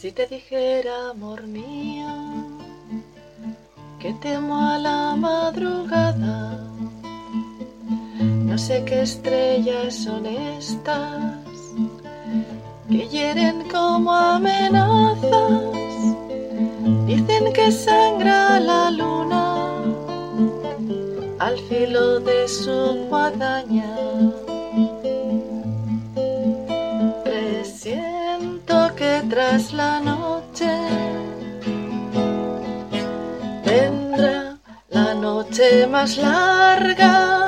Si te dijera, amor mío, que temo a la madrugada, no sé qué estrellas son estas que hieren como amenazas. Dicen que sangra la luna al filo de su guadaña. Noche más larga.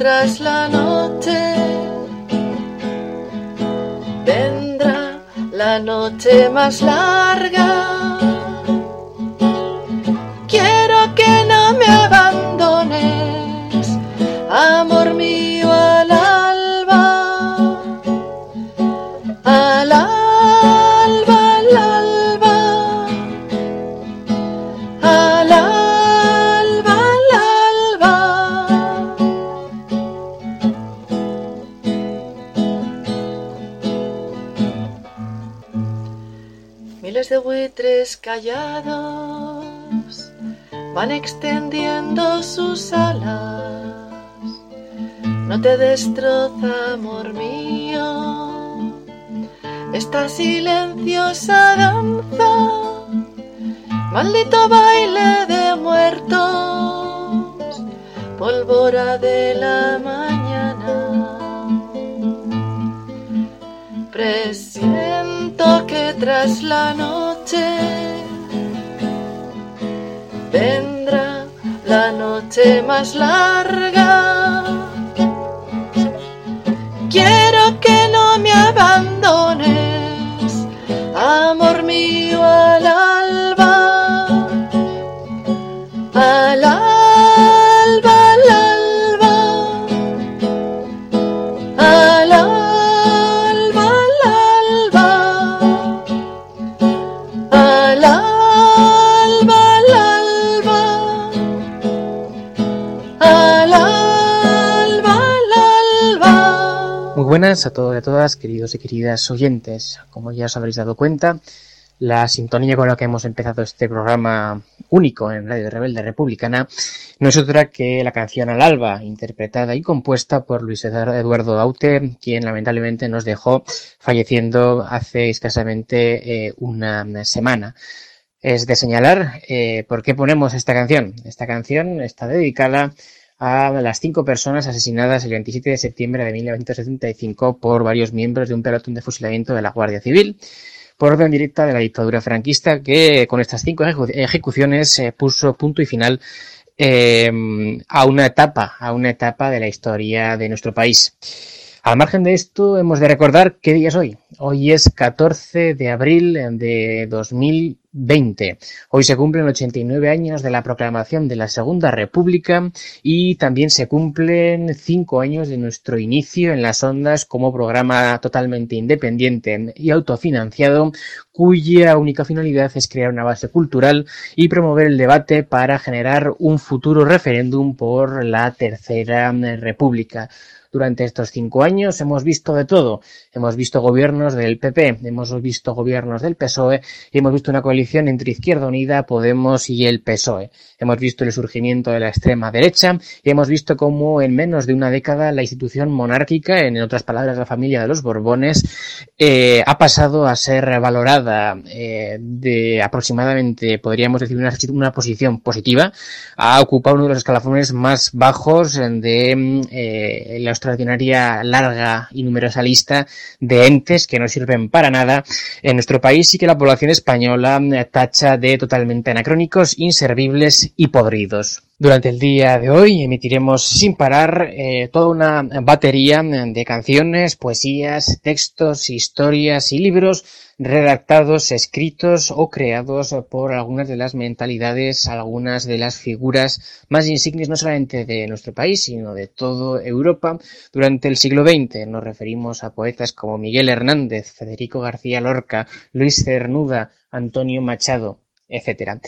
Tras la noche vendrá la noche más larga. Callados van extendiendo sus alas. No te destroza, amor mío, esta silenciosa danza. Maldito baile de muertos, pólvora de la mañana. Presiento que tras la noche vendrá la noche más larga. Quiero buenas a todos y a todas, queridos y queridas oyentes. Como ya os habréis dado cuenta, la sintonía con la que hemos empezado este programa único en Radio Rebelde Republicana no es otra que la canción Al Alba, interpretada y compuesta por Luis Eduardo Aute, quien lamentablemente nos dejó falleciendo hace escasamente eh, una semana. Es de señalar eh, por qué ponemos esta canción. Esta canción está dedicada a las cinco personas asesinadas el 27 de septiembre de 1975 por varios miembros de un pelotón de fusilamiento de la Guardia Civil por orden directa de la dictadura franquista que con estas cinco ejecu- ejecuciones eh, puso punto y final eh, a una etapa, a una etapa de la historia de nuestro país. Al margen de esto, hemos de recordar qué día es hoy. Hoy es 14 de abril de 2020. Hoy se cumplen 89 años de la proclamación de la Segunda República y también se cumplen 5 años de nuestro inicio en las ondas como programa totalmente independiente y autofinanciado cuya única finalidad es crear una base cultural y promover el debate para generar un futuro referéndum por la Tercera República. Durante estos cinco años hemos visto de todo. Hemos visto gobiernos del PP, hemos visto gobiernos del PSOE y hemos visto una coalición entre Izquierda Unida, Podemos y el PSOE. Hemos visto el surgimiento de la extrema derecha y hemos visto cómo en menos de una década la institución monárquica, en otras palabras la familia de los Borbones, eh, ha pasado a ser valorada eh, de aproximadamente, podríamos decir, una, una, posición positiva, ha ocupado uno de los escalafones más bajos de eh, la extraordinaria larga y numerosa lista de entes que no sirven para nada en nuestro país y que la población española tacha de totalmente anacrónicos, inservibles y podridos. Durante el día de hoy emitiremos sin parar eh, toda una batería de canciones, poesías, textos, historias y libros redactados, escritos o creados por algunas de las mentalidades, algunas de las figuras más insignes no solamente de nuestro país, sino de toda Europa durante el siglo XX. Nos referimos a poetas como Miguel Hernández, Federico García Lorca, Luis Cernuda, Antonio Machado, etcétera.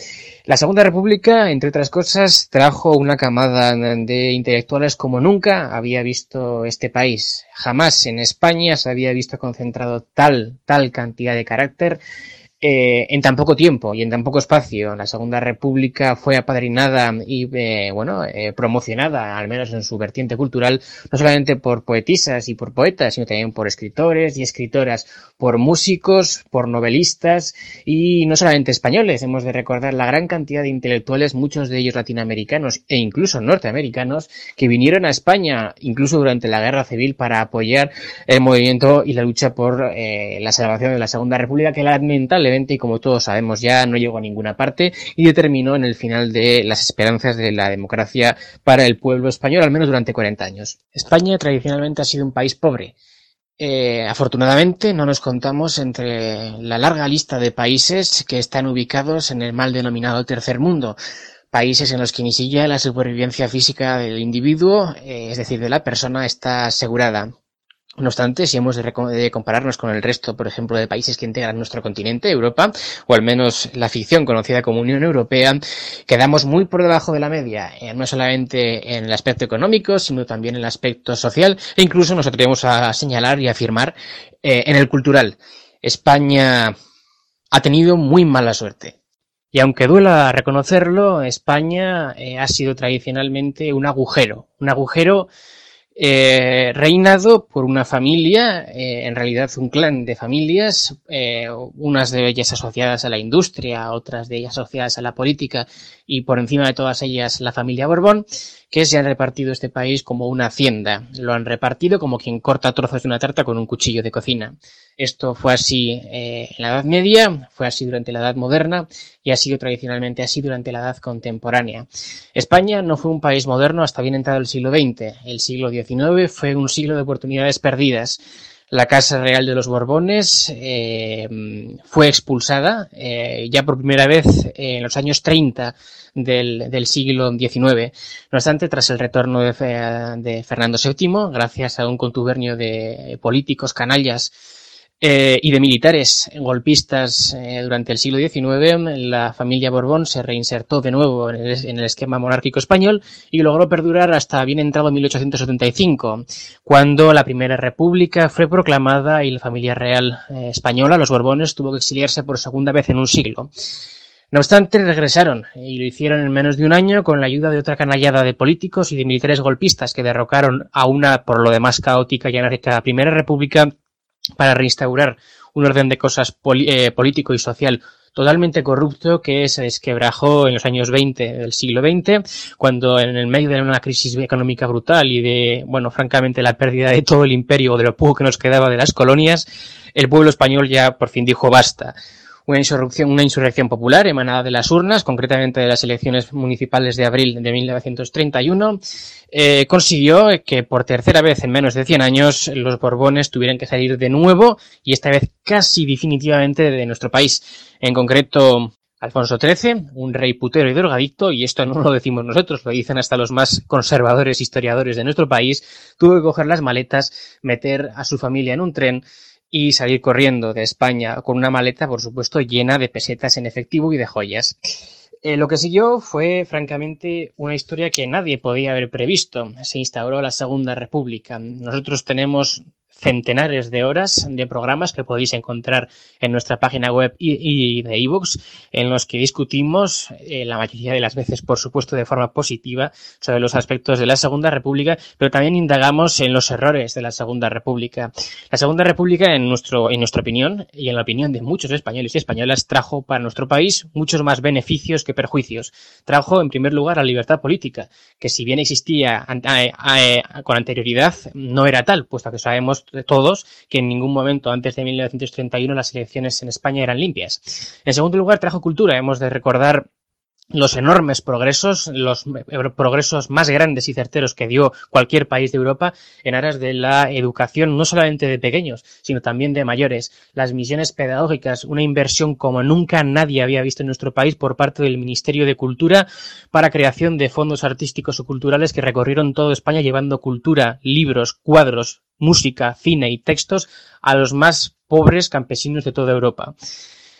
La Segunda República, entre otras cosas, trajo una camada de intelectuales como nunca había visto este país. Jamás en España se había visto concentrado tal, tal cantidad de carácter eh, en tan poco tiempo y en tan poco espacio. La Segunda República fue apadrinada y, eh, bueno, eh, promocionada, al menos en su vertiente cultural, no solamente por poetisas y por poetas, sino también por escritores y escritoras, por músicos, por novelistas y no solamente españoles. Hemos de recordar la gran cantidad de intelectuales, muchos de ellos latinoamericanos e incluso norteamericanos, que vinieron a España, incluso durante la Guerra Civil, para apoyar el movimiento y la lucha por la salvación de la Segunda República, que lamentablemente y como todos sabemos ya no llegó a ninguna parte y determinó en el final de las esperanzas de la democracia para el pueblo español, al menos durante 40 años. España tradicionalmente ha sido un país pobre. Eh, afortunadamente no nos contamos entre la larga lista de países que están ubicados en el mal denominado tercer mundo, países en los que ni siquiera la supervivencia física del individuo, eh, es decir, de la persona, está asegurada. No obstante, si hemos de, compararnos con el resto, por ejemplo, de países que integran nuestro continente, Europa, o al menos la ficción conocida como Unión Europea, quedamos muy por debajo de la media, eh, no solamente en el aspecto económico, sino también en el aspecto social, e incluso nos atrevemos a señalar y afirmar eh, en el cultural. España ha tenido muy mala suerte. Y aunque duela reconocerlo, España eh, ha sido tradicionalmente un agujero, un agujero eh, reinado por una familia, eh, en realidad un clan de familias, eh, unas de ellas asociadas a la industria, otras de ellas asociadas a la política y por encima de todas ellas la familia Borbón, que se han repartido este país como una hacienda. Lo han repartido como quien corta trozos de una tarta con un cuchillo de cocina. Esto fue así eh, en la Edad Media, fue así durante la Edad Moderna y ha sido tradicionalmente así durante la Edad Contemporánea. España no fue un país moderno hasta bien entrado el siglo XX. El siglo XIX fue un siglo de oportunidades perdidas la Casa Real de los Borbones eh, fue expulsada eh, ya por primera vez en los años 30 del, siglo XIX. No obstante, tras el retorno de, de Fernando VII, gracias a un contubernio de políticos canallas eh, y de militares golpistas eh, durante el siglo XIX, la familia Borbón se reinsertó de nuevo en el, esquema monárquico español y logró perdurar hasta bien entrado 1875, cuando la Primera República fue proclamada y la familia real eh, española, los Borbones, tuvo que exiliarse por segunda vez en un siglo. No obstante, regresaron y lo hicieron en menos de un año con la ayuda de otra canallada de políticos y de militares golpistas que derrocaron a una, por lo demás, caótica y anárquica Primera República para reinstaurar un orden de cosas eh, político y social totalmente corrupto que se desquebrajó en los años 20 del siglo XX, cuando en el medio de una crisis económica brutal y de, bueno, francamente la pérdida de todo el imperio o de lo poco que nos quedaba de las colonias, el pueblo español ya por fin dijo basta una insurrección, una insurrección popular emanada de las urnas, concretamente de las elecciones municipales de abril de 1931, eh, consiguió que por tercera vez en menos de 100 años los Borbones tuvieran que salir de nuevo y esta vez casi definitivamente de nuestro país. En concreto, Alfonso XIII, un rey putero y drogadicto, y esto no lo decimos nosotros, lo dicen hasta los más conservadores historiadores de nuestro país, tuvo que coger las maletas, meter a su familia en un tren y salir corriendo de España con una maleta, por supuesto, llena de pesetas en efectivo y de joyas. Eh, lo que siguió fue, francamente, una historia que nadie podía haber previsto. Se instauró la Segunda República. Nosotros tenemos centenares de horas de programas que podéis encontrar en nuestra página web y, de ebooks, en los que discutimos, eh, la mayoría de las veces, por supuesto, de forma positiva, sobre los aspectos de la Segunda República, pero también indagamos en los errores de la Segunda República. La Segunda República, en, nuestro, en nuestra opinión, y en la opinión de muchos españoles y españolas, trajo para nuestro país muchos más beneficios que perjuicios. Trajo, en primer lugar, la libertad política, que si bien existía con anterioridad, no era tal, puesto que sabemos todos que en ningún momento antes de 1931 las elecciones en España eran limpias. En segundo lugar, trajo cultura. Hemos de recordar los enormes progresos, los progresos más grandes y certeros que dio cualquier país de Europa en aras de la educación, no solamente de pequeños, sino también de mayores. Las misiones pedagógicas, una inversión como nunca nadie había visto en nuestro país por parte del Ministerio de Cultura para creación de fondos artísticos o culturales que recorrieron toda España llevando cultura, libros, cuadros, música, cine y textos a los más pobres campesinos de toda Europa.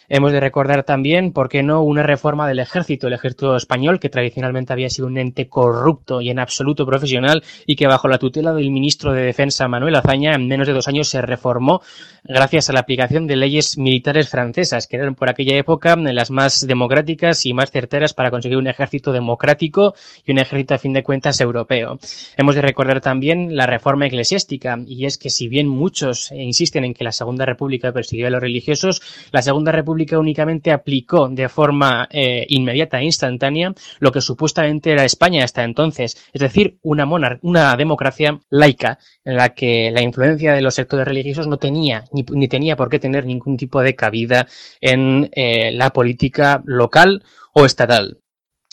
Hemos de recordar también, ¿por qué no?, una reforma del ejército, el ejército español, que tradicionalmente había sido un ente corrupto y en absoluto profesional y que bajo la tutela del ministro de Defensa Manuel Azaña en menos de dos años se reformó gracias a la aplicación de leyes militares francesas, que eran por aquella época las más democráticas y más certeras para conseguir un ejército democrático y un ejército a fin de cuentas europeo. Hemos de recordar también la reforma eclesiástica, y es que si bien muchos insisten en que la Segunda República persiguió a los religiosos, la Segunda República únicamente aplicó de forma eh, inmediata e instantánea lo que supuestamente era España hasta entonces, es decir, una, una democracia laica en la que la influencia de los sectores religiosos no tenía ni, tenía por qué tener ningún tipo de cabida en eh, la política local o estatal.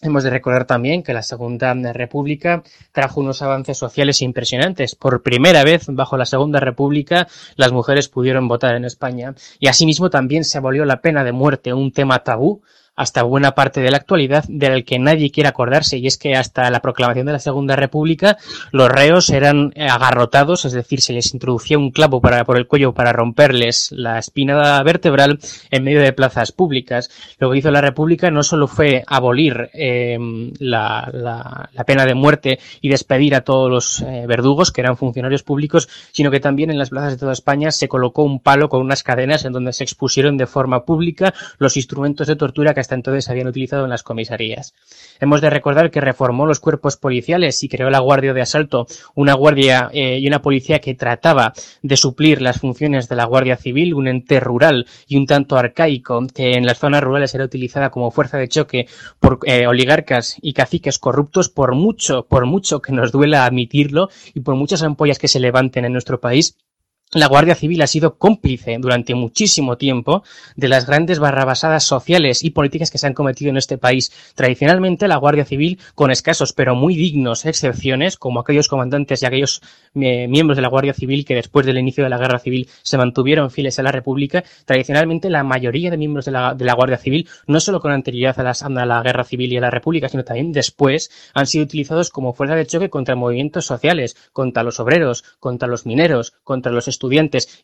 Hemos de recordar también que la Segunda República trajo unos avances sociales impresionantes. Por primera vez, bajo la Segunda República, las mujeres pudieron votar en España. Y asimismo también se abolió la pena de muerte, un tema tabú hasta buena parte de la actualidad del que nadie quiere acordarse y es que hasta la proclamación de la Segunda República los reos eran agarrotados, es decir, se les introducía un clavo para, por el cuello para romperles la espina vertebral en medio de plazas públicas. Lo que hizo la República no solo fue abolir em, la, pena de muerte y despedir a todos los eh, verdugos que eran funcionarios públicos, sino que también en las plazas de toda España se colocó un palo con unas cadenas en donde se expusieron de forma pública los instrumentos de tortura que hasta entonces habían utilizado en las comisarías. Hemos de recordar que reformó los cuerpos policiales y creó la Guardia de Asalto, una guardia eh, y una policía que trataba de suplir las funciones de la Guardia Civil, un ente rural y un tanto arcaico que en las zonas rurales era utilizada como fuerza de choque por eh, oligarcas y caciques corruptos por mucho, por mucho que nos duela admitirlo y por muchas ampollas que se levanten en nuestro país la Guardia Civil ha sido cómplice durante muchísimo tiempo de las grandes barrabasadas sociales y políticas que se han cometido en este país. Tradicionalmente, la Guardia Civil, con escasos pero muy dignos excepciones, como aquellos comandantes y aquellos eh, miembros de la Guardia Civil que después del inicio de la Guerra Civil se mantuvieron fieles a la República, tradicionalmente la mayoría de miembros de la, Guardia Civil, no solo con anterioridad a, a la Guerra Civil y a la República, sino también después, han sido utilizados como fuerza de choque contra movimientos sociales, contra los obreros, contra los mineros, contra los estudiantes,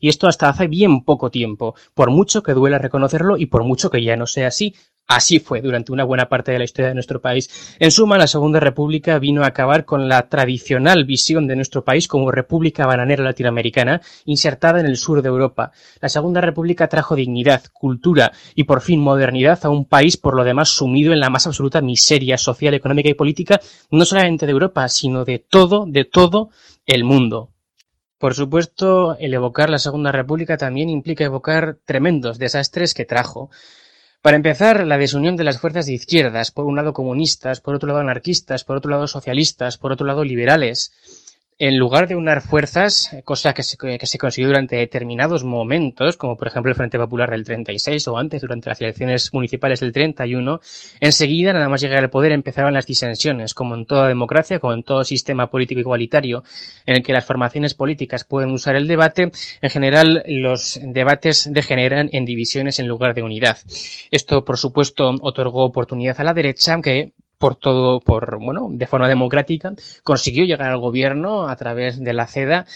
y esto hasta hace bien poco tiempo, por mucho que duela reconocerlo y por mucho que ya no sea así, Así fue durante una buena parte de la historia de nuestro país. En suma, la Segunda República vino a acabar con la tradicional visión de nuestro país como república bananera latinoamericana, insertada en el sur de Europa. La Segunda República trajo dignidad, cultura y por fin modernidad a un país por lo demás sumido en la más absoluta miseria social, económica y política, no solamente de Europa, sino de todo, de todo el mundo. Por supuesto, el evocar la Segunda República también implica evocar tremendos desastres que trajo. Para empezar, la desunión de las fuerzas de izquierdas, por un lado comunistas, por otro lado anarquistas, por otro lado socialistas, por otro lado liberales, en lugar de unar fuerzas, cosa que se, consiguió durante determinados momentos, como por ejemplo el Frente Popular del 36 o antes durante las elecciones municipales del 31, enseguida, nada más llegar al poder, empezaban las disensiones, como en toda democracia, como en todo sistema político igualitario, en el que las formaciones políticas pueden usar el debate, en general los debates degeneran en divisiones en lugar de unidad. Esto, por supuesto, otorgó oportunidad a la derecha, que por todo, por, bueno, de forma democrática, consiguió llegar al gobierno a través de la CEDA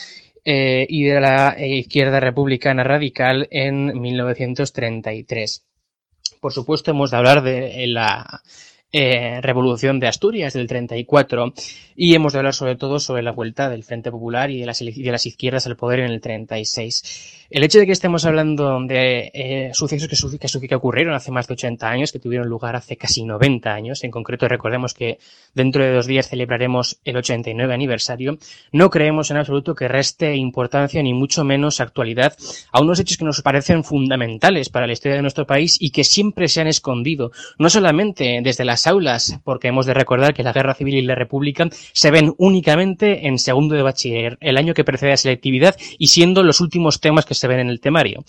eh, y de la izquierda republicana radical en 1933. Por supuesto, hemos de hablar de la eh, revolución de Asturias del 34 y hemos de hablar sobre todo sobre la vuelta del Frente Popular y de las, izquierdas al poder en el 36. El hecho de que estemos hablando de eh, sucesos que, que, que, ocurrieron hace más de 80 años, que tuvieron lugar hace casi 90 años, en concreto recordemos que dentro de dos días celebraremos el 89 aniversario, no creemos en absoluto que reste importancia ni mucho menos actualidad a unos hechos que nos parecen fundamentales para la historia de nuestro país y que siempre se han escondido, no solamente desde las aulas, porque hemos de recordar que la Guerra Civil y la República se ven únicamente en segundo de bachiller, el año que precede a selectividad y siendo los últimos temas que se ven en el temario.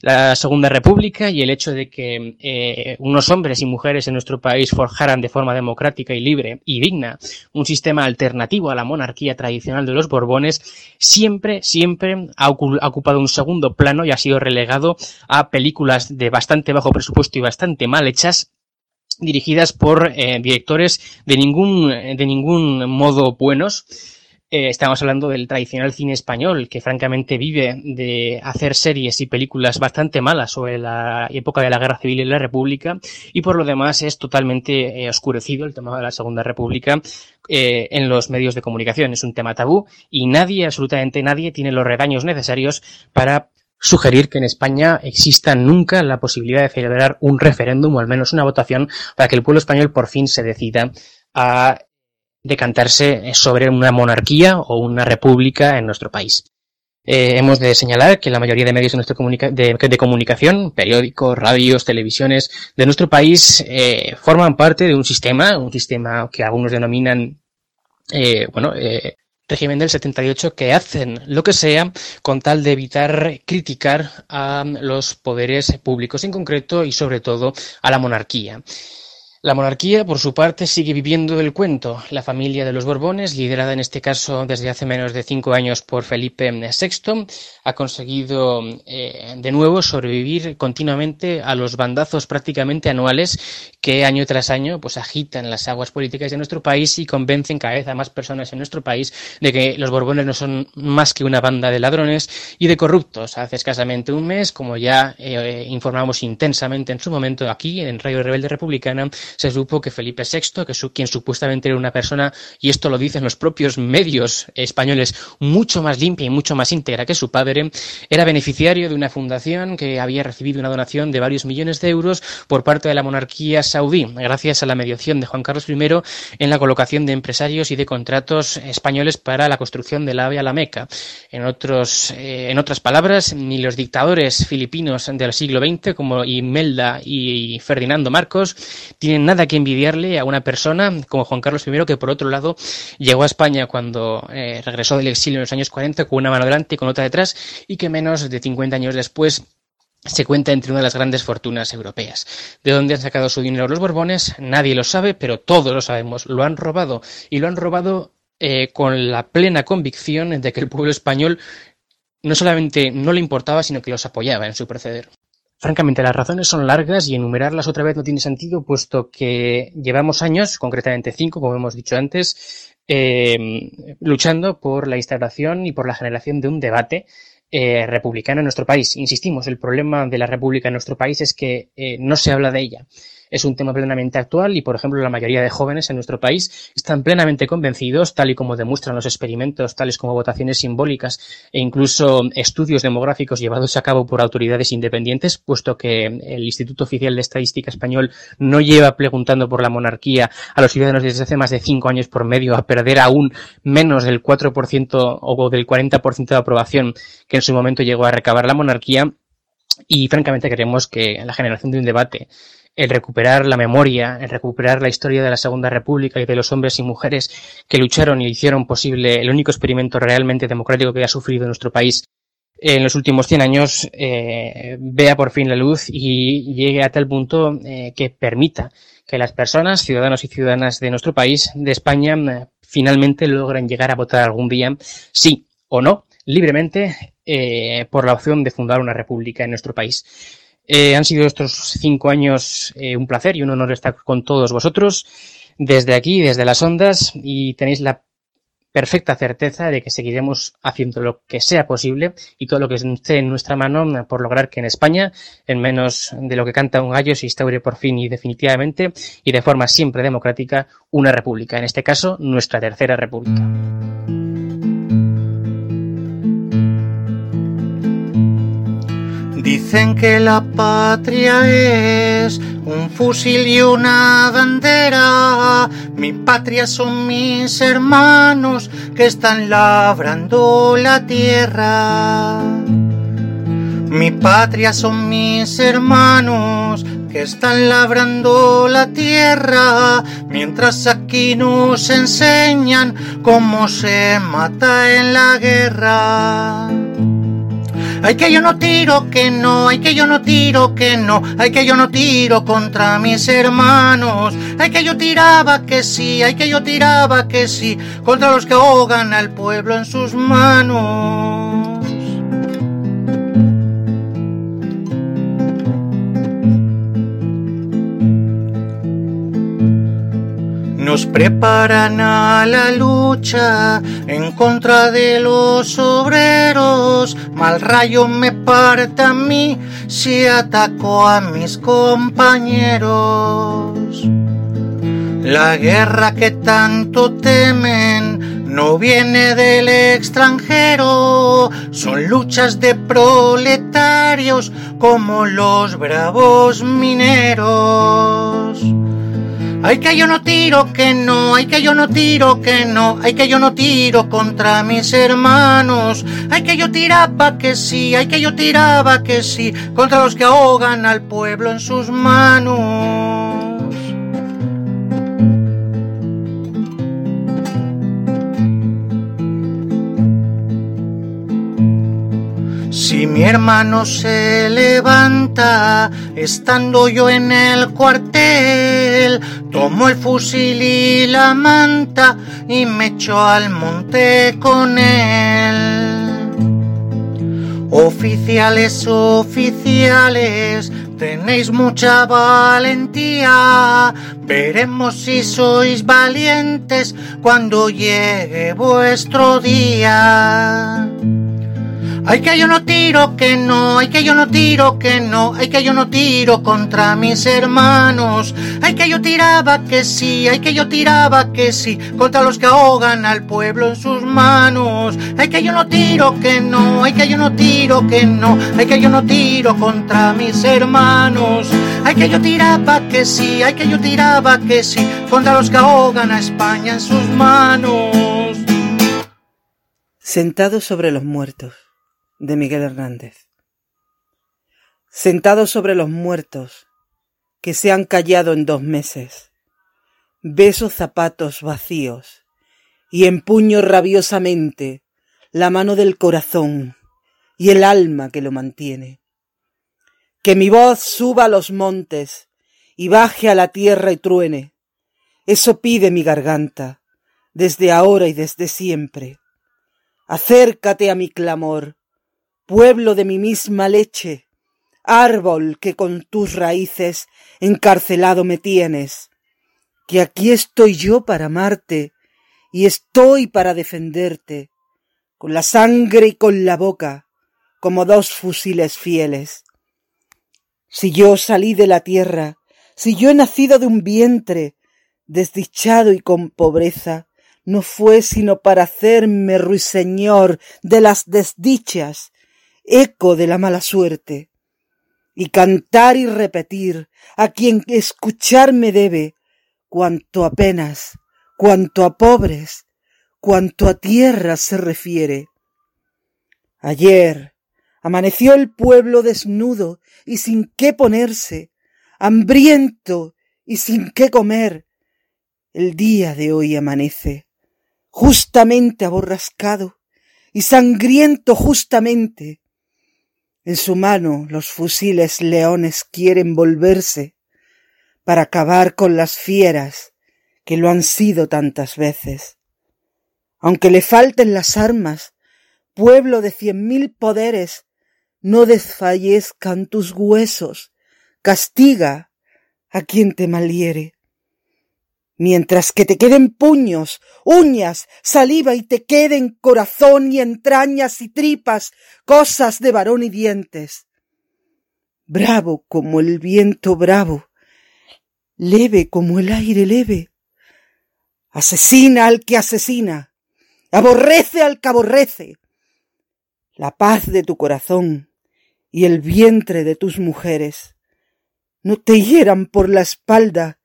La Segunda República y el hecho de que eh, unos hombres y mujeres en nuestro país forjaran de forma democrática y libre y digna un sistema alternativo a la monarquía tradicional de los Borbones, siempre, siempre ha ocupado un segundo plano y ha sido relegado a películas de bastante bajo presupuesto y bastante mal hechas dirigidas por eh, directores de ningún, de ningún modo buenos. Eh, estamos hablando del tradicional cine español, que francamente vive de hacer series y películas bastante malas sobre la época de la Guerra Civil y la República, y por lo demás es totalmente eh, oscurecido el tema de la Segunda República en los medios de comunicación. Es un tema tabú y nadie, absolutamente nadie, tiene los redaños necesarios para sugerir que en España exista nunca la posibilidad de celebrar un referéndum o al menos una votación para que el pueblo español por fin se decida a decantarse sobre una monarquía o una república en nuestro país. Eh, hemos de señalar que la mayoría de medios de, nuestra de, comunicación, periódicos, radios, televisiones de nuestro país, eh, forman parte de un sistema, un sistema que algunos denominan, eh, bueno, eh, régimen del 78 que hacen lo que sea con tal de evitar criticar a los poderes públicos en concreto y sobre todo a la monarquía. La monarquía, por su parte, sigue viviendo el cuento. La familia de los Borbones, liderada en este caso desde hace menos de cinco años por Felipe VI, ha conseguido eh, de nuevo sobrevivir continuamente a los bandazos prácticamente anuales que año tras año pues agitan las aguas políticas de nuestro país y convencen cada vez a más personas en nuestro país de que los Borbones no son más que una banda de ladrones y de corruptos. Hace escasamente un mes, como ya eh, informamos intensamente en su momento aquí en Radio Rebelde Republicana, se supo que Felipe VI, que su, quien supuestamente era una persona, y esto lo dicen los propios medios españoles, mucho más limpia y mucho más íntegra que su padre, era beneficiario de una fundación que había recibido una donación de varios millones de euros por parte de la monarquía saudí, gracias a la mediación de Juan Carlos I en la colocación de empresarios y de contratos españoles para la construcción del AVE a la Meca. En, otros, eh, en otras palabras, ni los dictadores filipinos del siglo XX, como Imelda y Ferdinando Marcos, tienen nada que envidiarle a una persona como Juan Carlos I, que por otro lado llegó a España cuando eh, regresó del exilio en los años 40 con una mano delante y con otra detrás, y que menos de 50 años después se cuenta entre una de las grandes fortunas europeas. ¿De dónde han sacado su dinero los Borbones? Nadie lo sabe, pero todos lo sabemos. Lo han robado y lo han robado eh, con la plena convicción de que el pueblo español no solamente no le importaba, sino que los apoyaba en su proceder. Francamente, las razones son largas y enumerarlas otra vez no tiene sentido, puesto que llevamos años, concretamente cinco, como hemos dicho antes, eh, luchando por la instauración y por la generación de un debate eh, republicano en nuestro país. Insistimos, el problema de la república en nuestro país es que eh, no se habla de ella es un tema plenamente actual y, por ejemplo, la mayoría de jóvenes en nuestro país están plenamente convencidos, tal y como demuestran los experimentos, tales como votaciones simbólicas e incluso estudios demográficos llevados a cabo por autoridades independientes, puesto que el Instituto Oficial de Estadística Español no lleva preguntando por la monarquía a los ciudadanos desde hace más de cinco años por medio a perder aún menos del 4% o del 40% de aprobación que en su momento llegó a recabar la monarquía. Y francamente creemos que la generación de un debate el recuperar la memoria, el recuperar la historia de la Segunda República y de los hombres y mujeres que lucharon y hicieron posible el único experimento realmente democrático que ha sufrido nuestro país en los últimos 100 años eh, vea por fin la luz y llegue a tal punto eh, que permita que las personas, ciudadanos y ciudadanas de nuestro país, de España, eh, finalmente logren llegar a votar algún día, sí o no, libremente, por la opción de fundar una república en nuestro país. Eh, han sido estos cinco años eh, un placer y un honor estar con todos vosotros desde aquí, desde las ondas, y tenéis la perfecta certeza de que seguiremos haciendo lo que sea posible y todo lo que esté en nuestra mano por lograr que en España, en menos de lo que canta un gallo, se instaure por fin y definitivamente y de forma siempre democrática una república, en este caso nuestra tercera república. Dicen que la patria es un fusil y una bandera. Mi patria son mis hermanos que están labrando la tierra. Mi patria son mis hermanos que están labrando la tierra, mientras aquí nos enseñan cómo se mata en la guerra. Ay que yo no tiro, que no, ay que yo no tiro, que no, ay que yo no tiro contra mis hermanos, ay que yo tiraba que sí, ay que yo tiraba que sí, contra los que ahogan al pueblo en sus manos. Nos preparan a la lucha en contra de los obreros. Mal rayo me parte a mí si ataco a mis compañeros. La guerra que tanto temen no viene del extranjero, son luchas de proletarios como los bravos mineros. Ay que yo no tiro, que no, ay que yo no tiro, que no, ay que yo no tiro contra mis hermanos, ay que yo tiraba que sí, ay que yo tiraba que sí, contra los que ahogan al pueblo en sus manos. Si mi hermano se levanta, estando yo en el cuartel, tomo el fusil y la manta y me echo al monte con él. Oficiales, oficiales, tenéis mucha valentía, veremos si sois valientes cuando llegue vuestro día. Ay que yo no tiro, que no, ay que yo no tiro, que no, ay que yo no tiro contra mis hermanos, ay que yo tiraba que sí, ay que yo tiraba que sí, contra los que ahogan al pueblo en sus manos, ay que yo no tiro, que no, ay que yo no tiro, que no, ay que yo no tiro contra mis hermanos, ay que yo tiraba que sí, ay que yo tiraba que sí, contra los que ahogan a España en sus manos. Sentado sobre los muertos de Miguel Hernández. Sentado sobre los muertos que se han callado en dos meses, beso zapatos vacíos y empuño rabiosamente la mano del corazón y el alma que lo mantiene. Que mi voz suba a los montes y baje a la tierra y truene. Eso pide mi garganta, desde ahora y desde siempre. Acércate a mi clamor, pueblo de mi misma leche, árbol que con tus raíces encarcelado me tienes, que aquí estoy yo para amarte y estoy para defenderte, con la sangre y con la boca, como dos fusiles fieles. Si yo salí de la tierra, si yo he nacido de un vientre, desdichado y con pobreza, no fue sino para hacerme ruiseñor de las desdichas eco de la mala suerte, y cantar y repetir a quien escucharme debe cuanto apenas, cuanto a pobres, cuanto a tierra se refiere. Ayer amaneció el pueblo desnudo y sin qué ponerse, hambriento y sin qué comer. El día de hoy amanece, justamente aborrascado y sangriento justamente, en su mano los fusiles leones quieren volverse para acabar con las fieras que lo han sido tantas veces. Aunque le falten las armas, pueblo de cien mil poderes, no desfallezcan tus huesos, castiga a quien te maliere. Mientras que te queden puños, uñas, saliva y te queden corazón y entrañas y tripas, cosas de varón y dientes. Bravo como el viento bravo, leve como el aire leve. Asesina al que asesina, aborrece al que aborrece. La paz de tu corazón y el vientre de tus mujeres no te hieran por la espalda,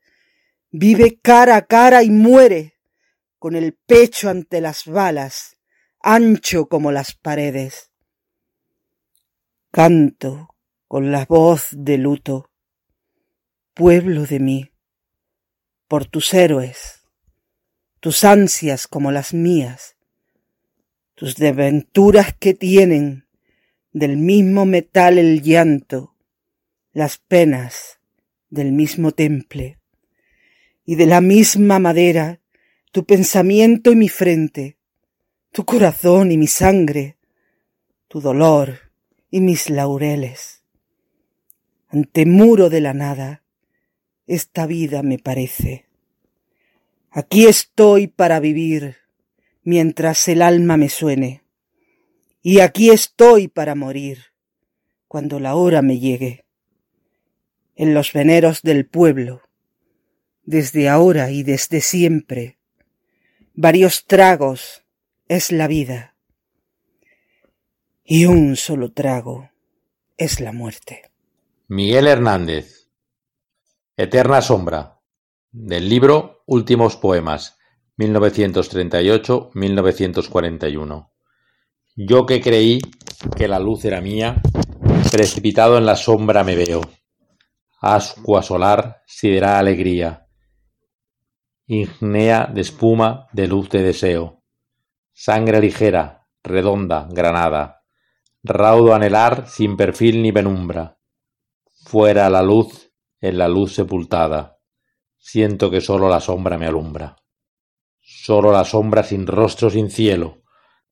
vive cara a cara y muere, con el pecho ante las balas, ancho como las paredes. Canto con la voz de luto, pueblo de mí, por tus héroes, tus ansias como las mías, tus desventuras que tienen del mismo metal el llanto, las penas del mismo temple, y de la misma madera tu pensamiento y mi frente, tu corazón y mi sangre, tu dolor y mis laureles. Ante muro de la nada, esta vida me parece. Aquí estoy para vivir mientras el alma me suene, y aquí estoy para morir cuando la hora me llegue en los veneros del pueblo, desde ahora y desde siempre. Varios tragos es la vida y un solo trago es la muerte. Miguel Hernández, Eterna Sombra, del libro Últimos Poemas, 1938-1941. Yo que creí que la luz era mía, precipitado en la sombra me veo ascua solar, sideral alegría, ignea de espuma, de luz de deseo, sangre ligera, redonda, granada, raudo anhelar sin perfil ni penumbra, fuera la luz, en la luz sepultada, siento que sólo la sombra me alumbra, sólo la sombra sin rostro, sin cielo,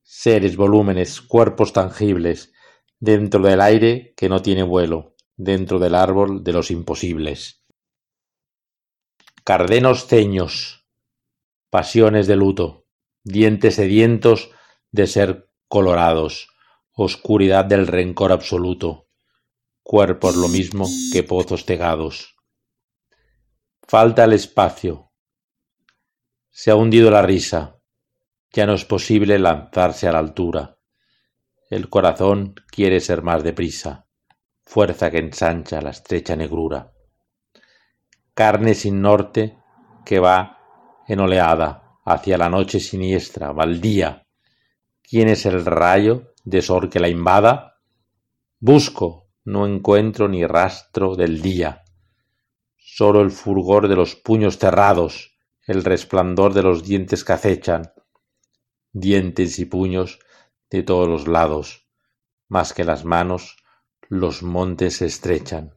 seres, volúmenes, cuerpos tangibles, dentro del aire que no tiene vuelo, dentro del árbol de los imposibles. Cardenos ceños, pasiones de luto, dientes sedientos de ser colorados, oscuridad del rencor absoluto, cuerpos lo mismo que pozos tegados. Falta el espacio. Se ha hundido la risa. Ya no es posible lanzarse a la altura. El corazón quiere ser más deprisa fuerza que ensancha la estrecha negrura. Carne sin norte que va en oleada hacia la noche siniestra, baldía. ¿Quién es el rayo de sol que la invada? Busco, no encuentro ni rastro del día. Solo el fulgor de los puños cerrados, el resplandor de los dientes que acechan, dientes y puños de todos los lados, más que las manos los montes se estrechan.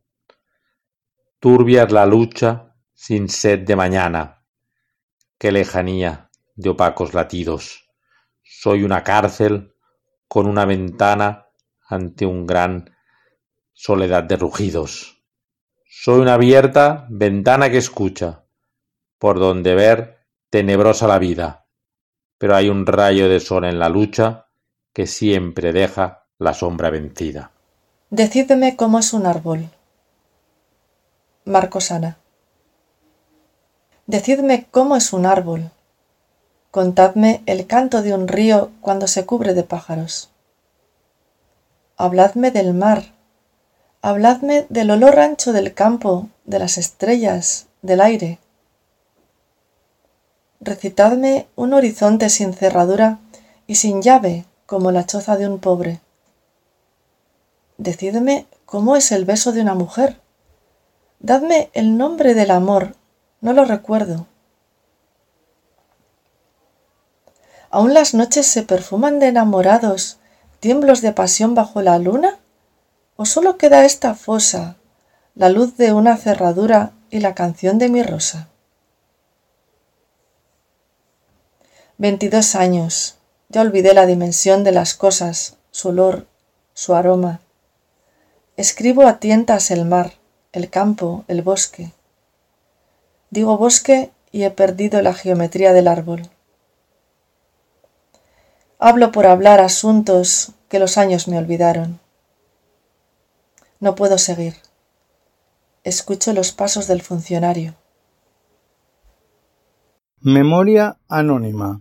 Turbia es la lucha sin sed de mañana. Qué lejanía de opacos latidos. Soy una cárcel con una ventana ante un gran soledad de rugidos. Soy una abierta ventana que escucha, por donde ver tenebrosa la vida, pero hay un rayo de sol en la lucha que siempre deja la sombra vencida. Decidme cómo es un árbol. Marcosana. Decidme cómo es un árbol. Contadme el canto de un río cuando se cubre de pájaros. Habladme del mar. Habladme del olor ancho del campo, de las estrellas, del aire. Recitadme un horizonte sin cerradura y sin llave como la choza de un pobre. Decidme cómo es el beso de una mujer. Dadme el nombre del amor, no lo recuerdo. ¿Aún las noches se perfuman de enamorados, tiemblos de pasión bajo la luna? ¿O solo queda esta fosa, la luz de una cerradura y la canción de mi rosa? Veintidós años. Ya olvidé la dimensión de las cosas, su olor, su aroma. Escribo a tientas el mar, el campo, el bosque. Digo bosque y he perdido la geometría del árbol. Hablo por hablar asuntos que los años me olvidaron. No puedo seguir. Escucho los pasos del funcionario. Memoria anónima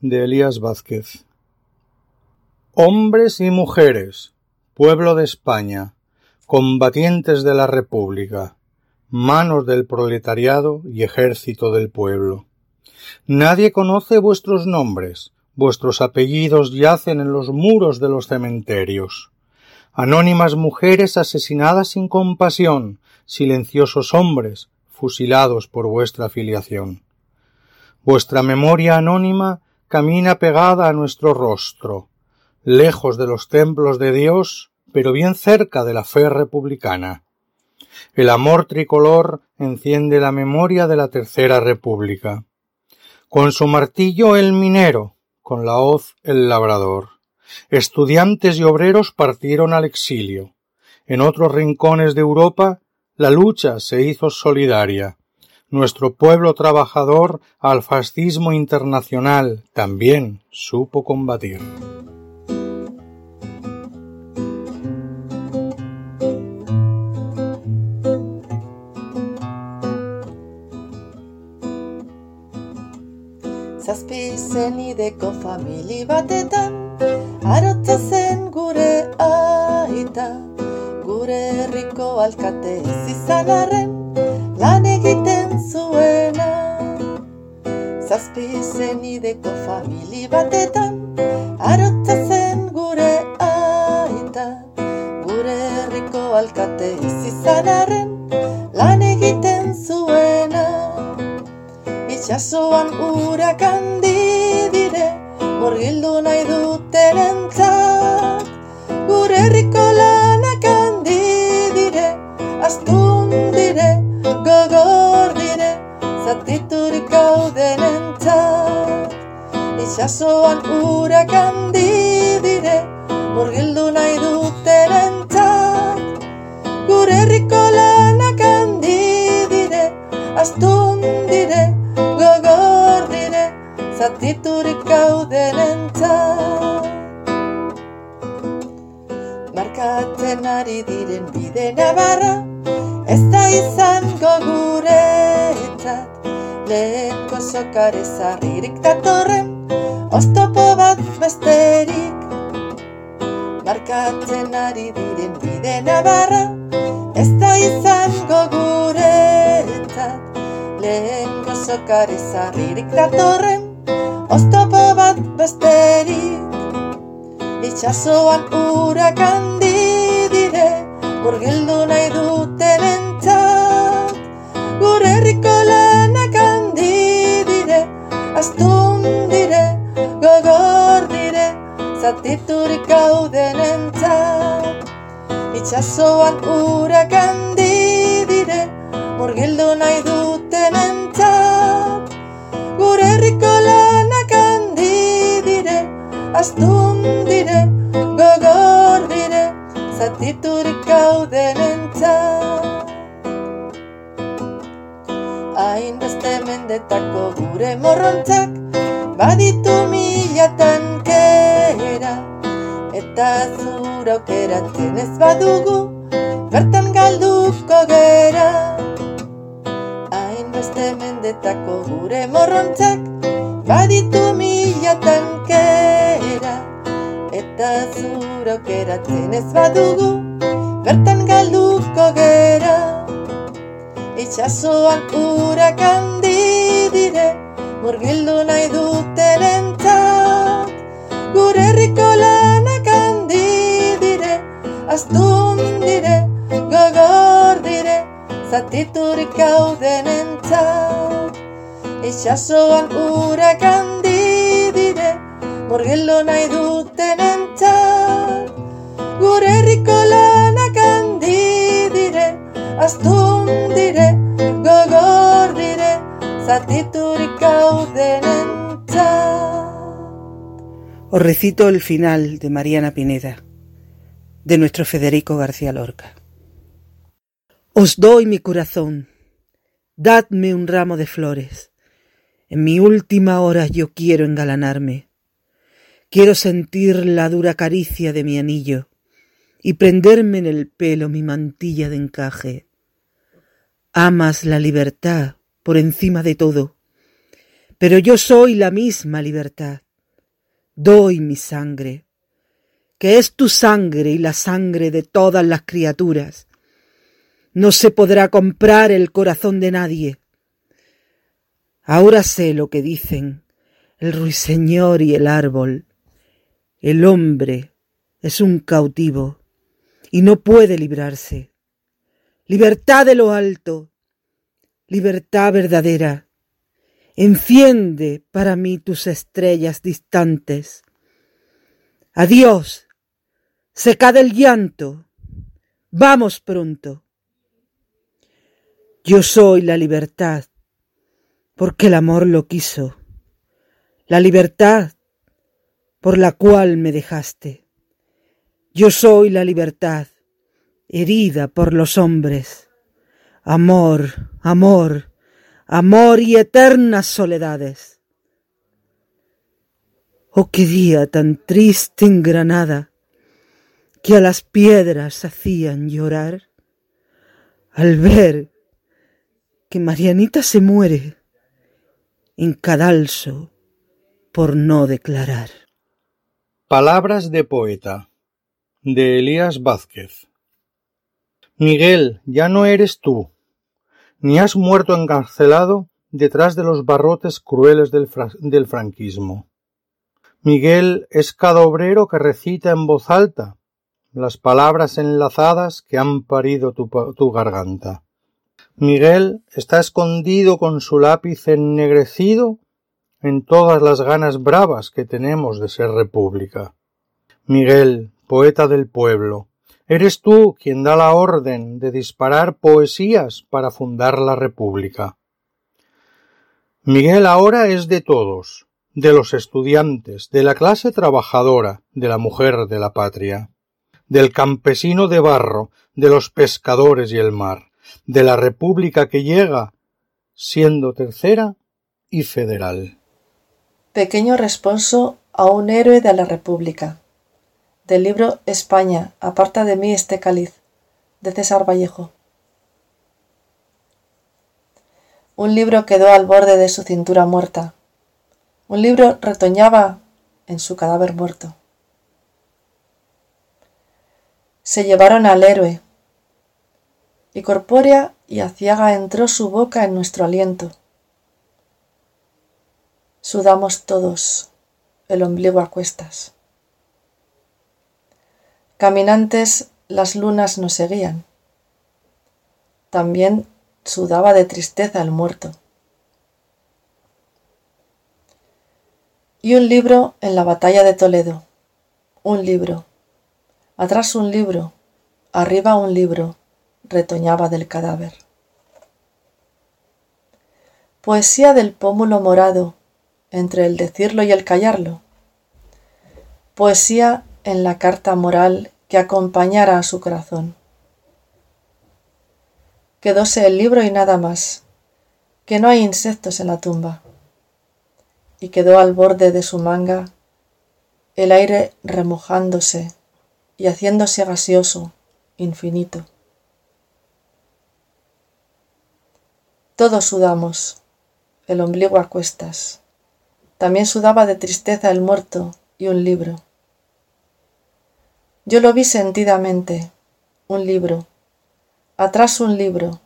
de Elías Vázquez. Hombres y mujeres, pueblo de España, combatientes de la República, manos del proletariado y ejército del pueblo. Nadie conoce vuestros nombres, vuestros apellidos yacen en los muros de los cementerios. Anónimas mujeres asesinadas sin compasión, silenciosos hombres fusilados por vuestra afiliación. Vuestra memoria anónima camina pegada a nuestro rostro, lejos de los templos de Dios, pero bien cerca de la fe republicana. El amor tricolor enciende la memoria de la Tercera República. Con su martillo el minero, con la hoz el labrador. Estudiantes y obreros partieron al exilio. En otros rincones de Europa la lucha se hizo solidaria. Nuestro pueblo trabajador al fascismo internacional también supo combatir. Zazpi zenideko famili batetan Arotza zen gure aita Gure herriko alkate ez izan arren Lan egiten zuena. Zazpi zenideko famili batetan Arotza zen gure aita Gure herriko alkate ez izan arren Itxasoan urak handi dire, murgildu nahi duten entzat. Gure herriko lanak handi dire, astun dire, gogor dire, zatiturik gauden entzat. Itxasoan urak handi dire, murgildu nahi duten entzat. Gure herriko lanak handi dire, astun zatiturik gauden entzat. Markatzen ari diren bide nabarra, ez da izango guretzat. Lehen gozokare zarririk datorren, oztopo bat besterik. Markatzen ari diren bide nabarra, ez da izango guretzat. Lehen gozokare zarririk datorren, oztopo bat besterik. Itxasoan urak handi dire, murgildu nahi duten entzat. Gure herriko lanak handi dire, astun dire, gogor dire, zatiturik gauden entzat. Itxasoan urak handi dire, murgildu nahi duten entzat. Gure herriko astun dire, gogor dire, zatiturik gauden entzat. Hainbeste mendetako gure morrontzak, baditu mila tankera, eta zura aukeratzen ez badugu, bertan galduko gera. Hainbeste mendetako gure morrontzak, baditu mila tankera, eta zura aukeratzen ez badugu, bertan galduko gera. Itxasoan urak handi dire, murgildu nahi duten entzat. Gure herriko lanak handi dire, astun dire, gogor dire, zatiturik gauden entzat. Itxasoan urak handi murgildu nahi duten entzat. Gure herriko lanak handi dire, astun dire, gogor dire, zatiturik gauden. Os recito el final de Mariana Pineda, de nuestro Federico García Lorca. Os doy mi corazón, dadme un ramo de flores, En mi última hora yo quiero engalanarme. Quiero sentir la dura caricia de mi anillo y prenderme en el pelo mi mantilla de encaje. Amas la libertad por encima de todo, pero yo soy la misma libertad. Doy mi sangre, que es tu sangre y la sangre de todas las criaturas. No se podrá comprar el corazón de nadie. Ahora sé lo que dicen el ruiseñor y el árbol. El hombre es un cautivo y no puede librarse. Libertad de lo alto, libertad verdadera. Enciende para mí tus estrellas distantes. Adiós, secad el llanto. Vamos pronto. Yo soy la libertad, porque el amor lo quiso. La libertad por la cual me dejaste. Yo soy la libertad, herida por los hombres. Amor, amor, amor y eternas soledades. Oh, qué día tan triste en Granada, que a las piedras hacían llorar al ver que Marianita se muere en cadalso por no declarar. Palabras de poeta de Elías Vázquez Miguel, ya no eres tú, ni has muerto encarcelado detrás de los barrotes crueles del, del franquismo. Miguel es cada obrero que recita en voz alta las palabras enlazadas que han parido tu, tu garganta. Miguel está escondido con su lápiz ennegrecido en todas las ganas bravas que tenemos de ser república. Miguel, poeta del pueblo, eres tú quien da la orden de disparar poesías para fundar la república. Miguel ahora es de todos, de los estudiantes, de la clase trabajadora, de la mujer de la patria, del campesino de barro, de los pescadores y el mar, de la república que llega, siendo tercera y federal. Pequeño responso a un héroe de la República. Del libro España, aparta de mí este cáliz, de César Vallejo. Un libro quedó al borde de su cintura muerta. Un libro retoñaba en su cadáver muerto. Se llevaron al héroe, y corpórea y aciaga entró su boca en nuestro aliento Sudamos todos, el ombligo a cuestas. Caminantes, las lunas nos seguían. También sudaba de tristeza el muerto. Y un libro en la batalla de Toledo. Un libro. Atrás un libro. Arriba un libro. Retoñaba del cadáver. Poesía del pómulo morado entre el decirlo y el callarlo. Poesía en la carta moral que acompañara a su corazón. Quedóse el libro y nada más, que no hay insectos en la tumba. Y quedó al borde de su manga el aire remojándose y haciéndose gaseoso, infinito. Todos sudamos, el ombligo a cuestas. También sudaba de tristeza el muerto y un libro. Yo lo vi sentidamente, un libro. Atrás un libro,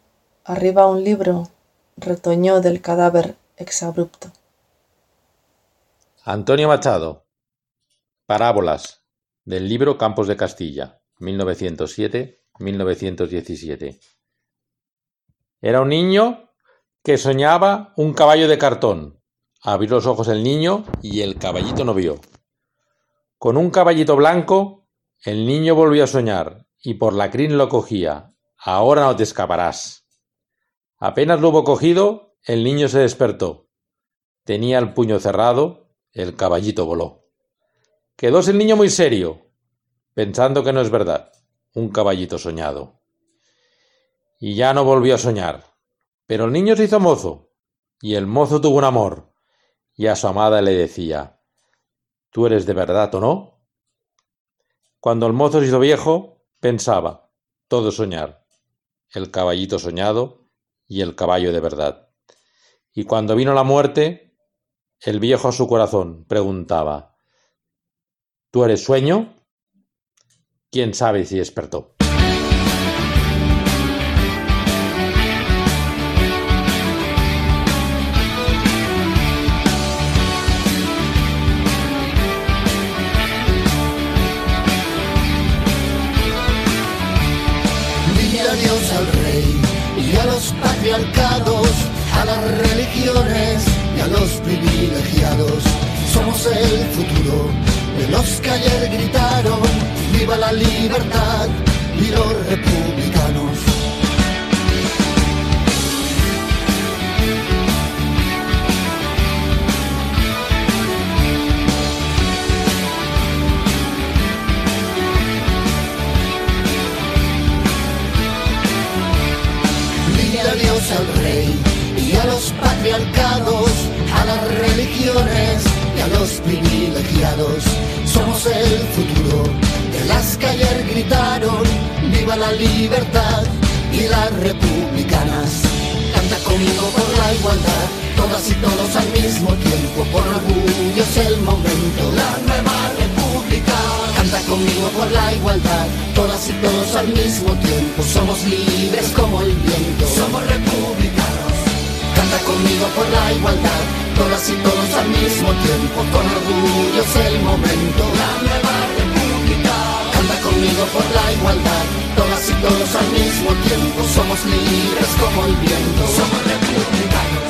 arriba un libro, retoñó del cadáver exabrupto. Antonio Machado. Parábolas. Del libro Campos de Castilla, 1907-1917. Era un niño que soñaba un caballo de cartón Abrió los ojos el niño y el caballito no vio. Con un caballito blanco, el niño volvió a soñar y por la crin lo cogía. Ahora no te escaparás. Apenas lo hubo cogido, el niño se despertó. Tenía el puño cerrado, el caballito voló. Quedóse el niño muy serio, pensando que no es verdad, un caballito soñado. Y ya no volvió a soñar. Pero el niño se hizo mozo, y el mozo tuvo un amor, y a su amada le decía, ¿tú eres de verdad o no? Cuando el mozo se hizo viejo, pensaba, todo soñar, el caballito soñado y el caballo de verdad. Y cuando vino la muerte, el viejo a su corazón preguntaba, ¿tú eres sueño? ¿Quién sabe si despertó? Privilegiados. Somos el futuro de los que ayer gritaron, viva la libertad y los republicanos. al rey y a los patriarcados, los privilegiados. Somos el futuro de las que ayer gritaron, viva la libertad y las republicanas. Canta conmigo por la igualdad, todas y todos al mismo tiempo, por orgullo es el momento, la nueva república. Canta conmigo por la igualdad, todas y todos al mismo tiempo, somos libres como el viento, somos republicanos. Canta conmigo por la igualdad, todas y todos al mismo tiempo, con orgullo es el momento, la nueva república. Canta conmigo por la igualdad, todas y todos al mismo tiempo, somos libres como el viento.